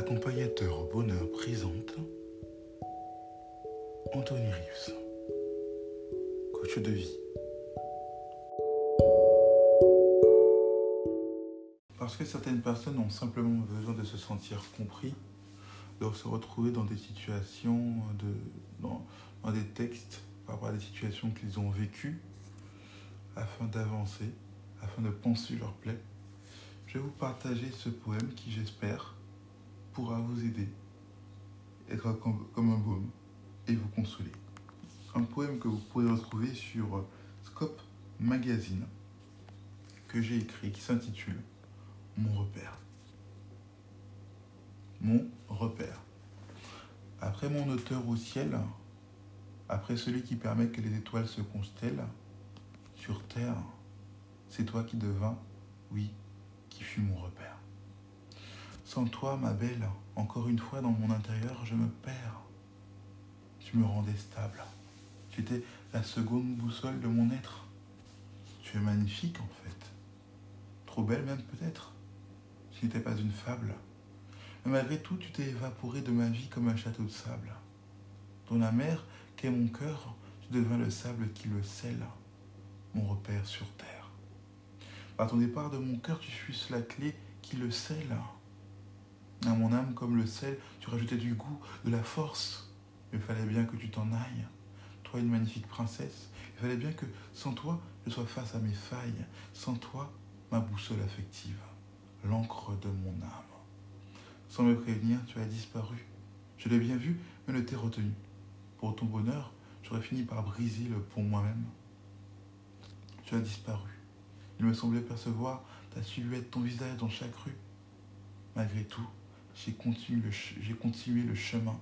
Accompagnateur au bonheur présente Anthony Rives, coach de vie. Parce que certaines personnes ont simplement besoin de se sentir compris, de se retrouver dans des situations, de, dans, dans des textes par rapport à des situations qu'ils ont vécues, afin d'avancer, afin de penser leur plaie. Je vais vous partager ce poème qui, j'espère, pourra vous aider, être comme, un baume et vous consoler. Un poème que vous pourrez retrouver sur Scope Magazine que j'ai écrit qui s'intitule Mon repère. Mon repère. Après mon auteur au ciel, après celui qui permet que les étoiles se constellent, sur terre, c'est toi qui devins, oui, qui fut mon repère. Sans toi, ma belle, encore une fois dans mon intérieur, je me perds. Tu me rendais stable. Tu étais la seconde boussole de mon être. Tu es magnifique en fait. Trop belle même peut-être. Tu n'étais pas une fable. Mais malgré tout, tu t'es évaporé de ma vie comme un château de sable. Dans la mer qu'est mon cœur, tu devins le sable qui le scelle, mon repère sur terre. Par ton départ de mon cœur, tu fuisses la clé qui le scelle. À mon âme, comme le sel, tu rajoutais du goût, de la force. Il fallait bien que tu t'en ailles. Toi, une magnifique princesse, il fallait bien que, sans toi, je sois face à mes failles. Sans toi, ma boussole affective, l'encre de mon âme. Sans me prévenir, tu as disparu. Je l'ai bien vu, mais ne t'ai retenu. Pour ton bonheur, j'aurais fini par briser le pont moi-même. Tu as disparu. Il me semblait percevoir ta silhouette, ton visage dans chaque rue. Malgré tout, j'ai continué, le, chemin,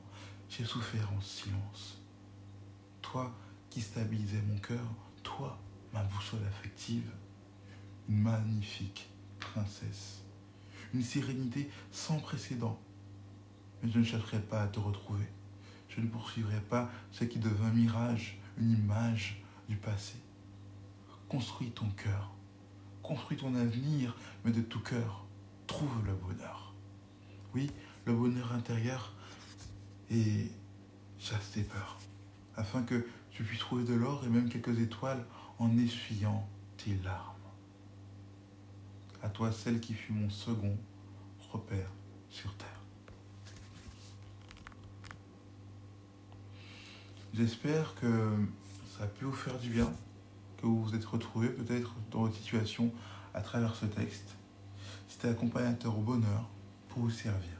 j'ai souffert en silence. Toi qui stabilisais mon cœur, toi, ma boussole affective, une magnifique princesse, une sérénité sans précédent. Mais je ne chercherai pas à te retrouver. Je ne poursuivrai pas ce qui devint mirage, une image du passé. Construis ton cœur, construis ton avenir, mais de tout cœur, trouve le bonheur. Oui, le bonheur intérieur et chasse tes peurs, afin que tu puisses trouver de l'or et même quelques étoiles en essuyant tes larmes. À toi, celle qui fut mon second repère sur terre. J'espère que ça a pu vous faire du bien, que vous vous êtes retrouvé peut-être dans votre situation à travers ce texte. C'était accompagnateur au bonheur pour vous servir.